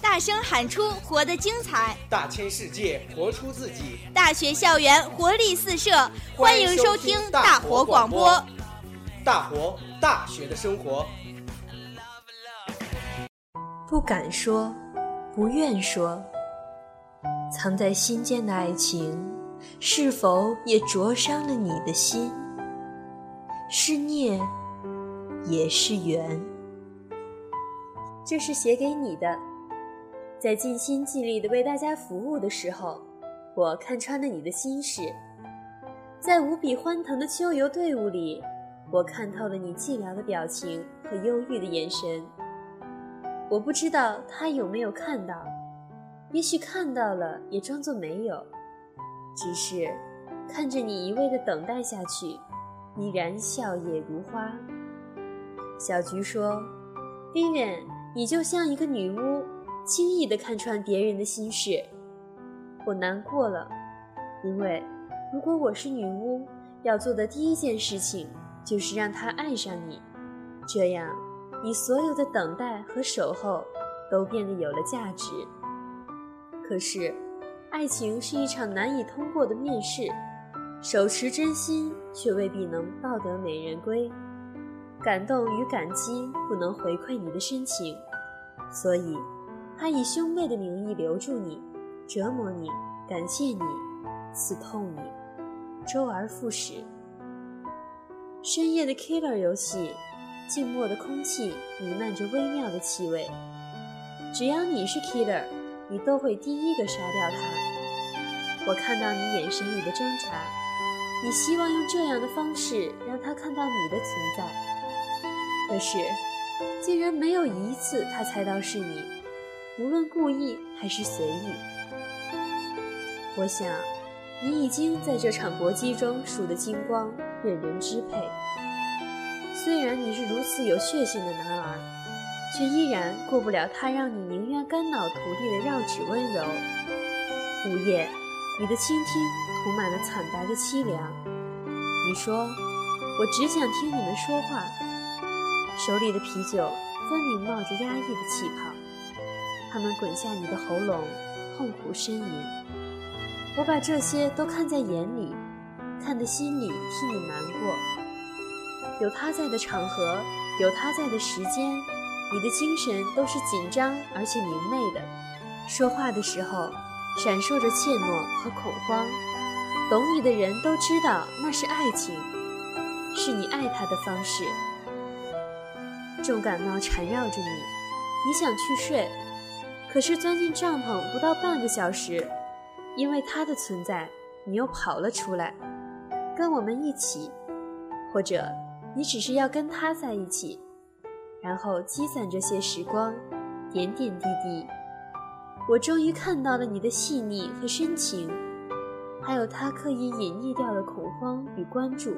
大声喊出活得精彩，大千世界活出自己。大学校园活力四射，欢迎收听大活广播。大活大学的生活。不敢说，不愿说，藏在心间的爱情，是否也灼伤了你的心？是孽，也是缘。这是写给你的。在尽心尽力的为大家服务的时候，我看穿了你的心事；在无比欢腾的秋游队伍里，我看透了你寂寥的表情和忧郁的眼神。我不知道他有没有看到，也许看到了也装作没有，只是看着你一味的等待下去，依然笑靥如花。小菊说：“Vivian，你就像一个女巫。”轻易地看穿别人的心事，我难过了，因为如果我是女巫，要做的第一件事情就是让他爱上你，这样你所有的等待和守候都变得有了价值。可是，爱情是一场难以通过的面试，手持真心却未必能抱得美人归，感动与感激不能回馈你的深情，所以。他以兄妹的名义留住你，折磨你，感谢你，刺痛你，周而复始。深夜的 Killer 游戏，静默的空气弥漫着微妙的气味。只要你是 Killer，你都会第一个杀掉他。我看到你眼神里的挣扎，你希望用这样的方式让他看到你的存在。可是，竟然没有一次他猜到是你。无论故意还是随意，我想，你已经在这场搏击中输得精光，任人支配。虽然你是如此有血性的男儿，却依然过不了他让你宁愿肝脑涂地的绕指温柔。午夜，你的倾听涂满了惨白的凄凉。你说，我只想听你们说话。手里的啤酒分明冒着压抑的气泡。它们滚下你的喉咙，痛苦呻吟。我把这些都看在眼里，看得心里替你难过。有他在的场合，有他在的时间，你的精神都是紧张而且明媚的。说话的时候，闪烁着怯懦和恐慌。懂你的人都知道那是爱情，是你爱他的方式。重感冒缠绕着你，你想去睡。可是钻进帐篷不到半个小时，因为他的存在，你又跑了出来，跟我们一起，或者你只是要跟他在一起，然后积攒这些时光，点点滴滴。我终于看到了你的细腻和深情，还有他刻意隐匿掉的恐慌与关注。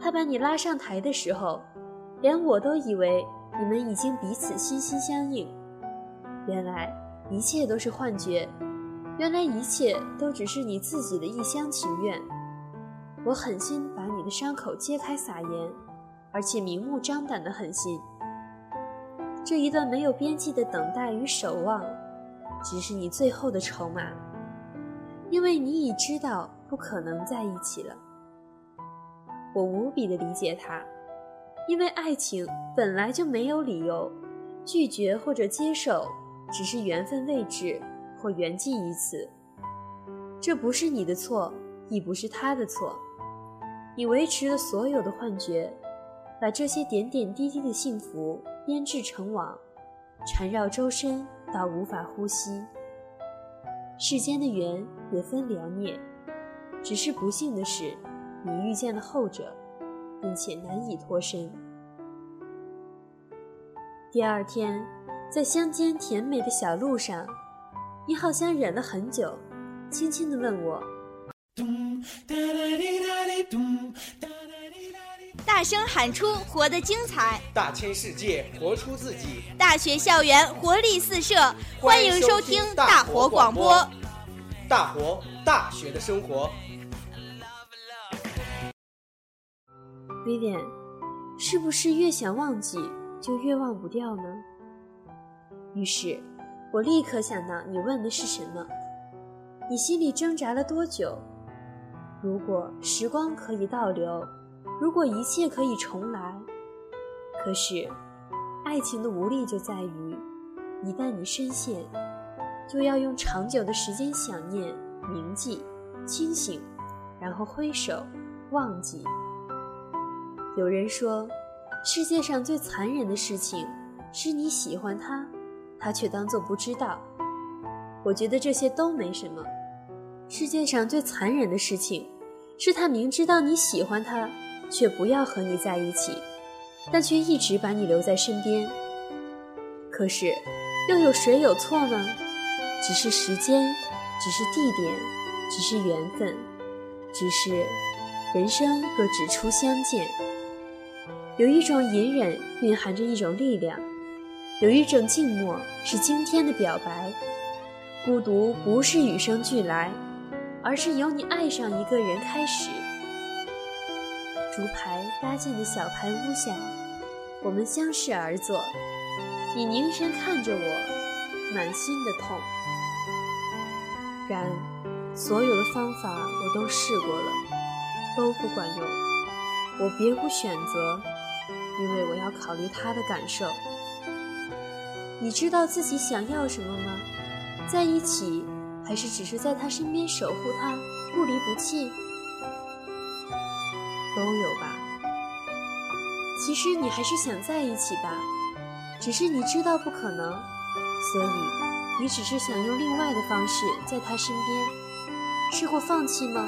他把你拉上台的时候，连我都以为你们已经彼此心心相印。原来一切都是幻觉，原来一切都只是你自己的一厢情愿。我狠心把你的伤口揭开撒盐，而且明目张胆的狠心。这一段没有边际的等待与守望，只是你最后的筹码，因为你已知道不可能在一起了。我无比的理解他，因为爱情本来就没有理由拒绝或者接受。只是缘分未至，或缘尽于此。这不是你的错，亦不是他的错。你维持了所有的幻觉，把这些点点滴滴的幸福编织成网，缠绕周身到无法呼吸。世间的缘也分良孽，只是不幸的是，你遇见了后者，并且难以脱身。第二天。在乡间甜美的小路上，你好像忍了很久，轻轻地问我：“大声喊出活得精彩，大千世界活出自己，大学校园活力四射，欢迎收听大活广播，大活大学的生活。” Vivian，是不是越想忘记就越忘不掉呢？于是，我立刻想到你问的是什么。你心里挣扎了多久？如果时光可以倒流，如果一切可以重来，可是，爱情的无力就在于，一旦你深陷，就要用长久的时间想念、铭记、清醒，然后挥手忘记。有人说，世界上最残忍的事情，是你喜欢他，他却当作不知道。我觉得这些都没什么。世界上最残忍的事情，是他明知道你喜欢他，却不要和你在一起，但却一直把你留在身边。可是，又有谁有错呢？只是时间，只是地点，只是缘分，只是人生若只初相见。有一种隐忍蕴含着一种力量，有一种静默是惊天的表白。孤独不是与生俱来。而是由你爱上一个人开始。竹排搭建的小排屋下，我们相视而坐。你凝神看着我，满心的痛。然，所有的方法我都试过了，都不管用。我别无选择，因为我要考虑他的感受。你知道自己想要什么吗？在一起。还是只是在他身边守护他，不离不弃，都有吧。其实你还是想在一起吧，只是你知道不可能，所以你只是想用另外的方式在他身边。试过放弃吗？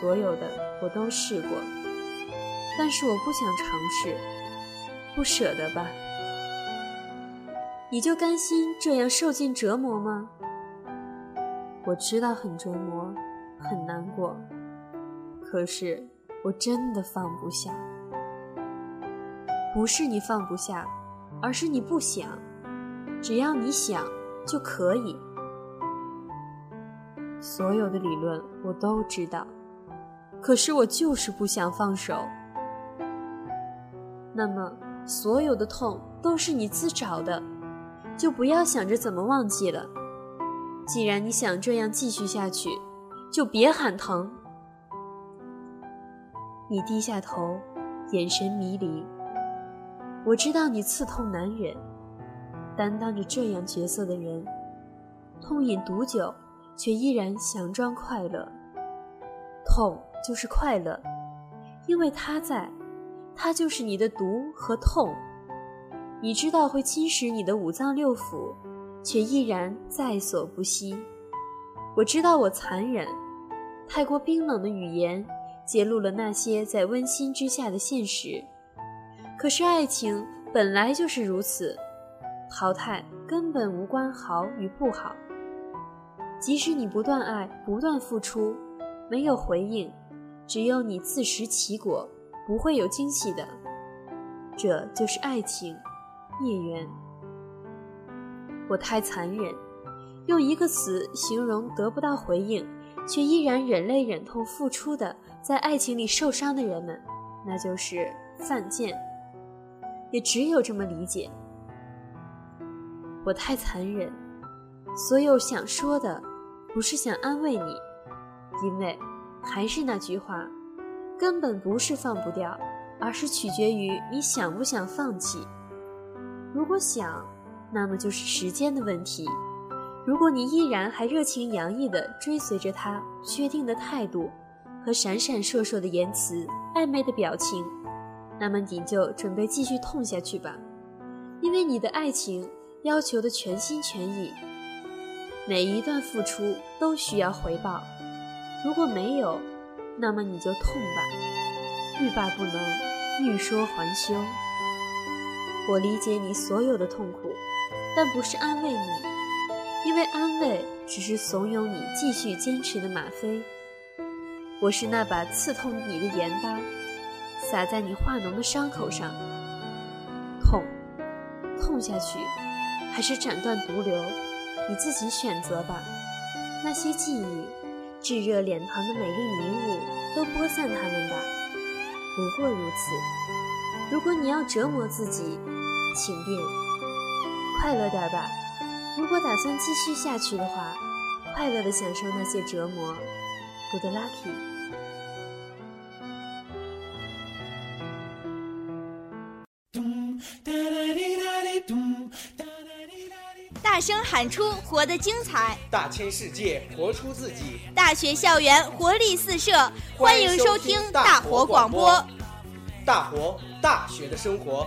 所有的我都试过，但是我不想尝试，不舍得吧。你就甘心这样受尽折磨吗？我知道很折磨，很难过，可是我真的放不下。不是你放不下，而是你不想。只要你想，就可以。所有的理论我都知道，可是我就是不想放手。那么，所有的痛都是你自找的。就不要想着怎么忘记了。既然你想这样继续下去，就别喊疼。你低下头，眼神迷离。我知道你刺痛难忍，担当着这样角色的人，痛饮毒酒，却依然强装快乐。痛就是快乐，因为他在，它就是你的毒和痛。你知道会侵蚀你的五脏六腑，却依然在所不惜。我知道我残忍，太过冰冷的语言揭露了那些在温馨之下的现实。可是爱情本来就是如此，淘汰根本无关好与不好。即使你不断爱，不断付出，没有回应，只有你自食其果，不会有惊喜的。这就是爱情。孽缘，我太残忍，用一个词形容得不到回应，却依然忍泪忍痛付出的，在爱情里受伤的人们，那就是犯贱。也只有这么理解。我太残忍，所有想说的，不是想安慰你，因为还是那句话，根本不是放不掉，而是取决于你想不想放弃。如果想，那么就是时间的问题。如果你依然还热情洋溢地追随着他，确定的态度和闪闪烁烁的言辞、暧昧的表情，那么你就准备继续痛下去吧。因为你的爱情要求的全心全意，每一段付出都需要回报。如果没有，那么你就痛吧，欲罢不能，欲说还休。我理解你所有的痛苦，但不是安慰你，因为安慰只是怂恿你继续坚持的吗啡。我是那把刺痛你的盐巴，撒在你化脓的伤口上。痛，痛下去，还是斩断毒瘤，你自己选择吧。那些记忆，炙热脸庞的美丽迷雾，都播散它们吧。不过如此。如果你要折磨自己，请便快乐点吧。如果打算继续下去的话，快乐的享受那些折磨。Good lucky。大声喊出“活得精彩”，大千世界活出自己。大学校园活力四射，欢迎收听大活广播。大活大学的生活。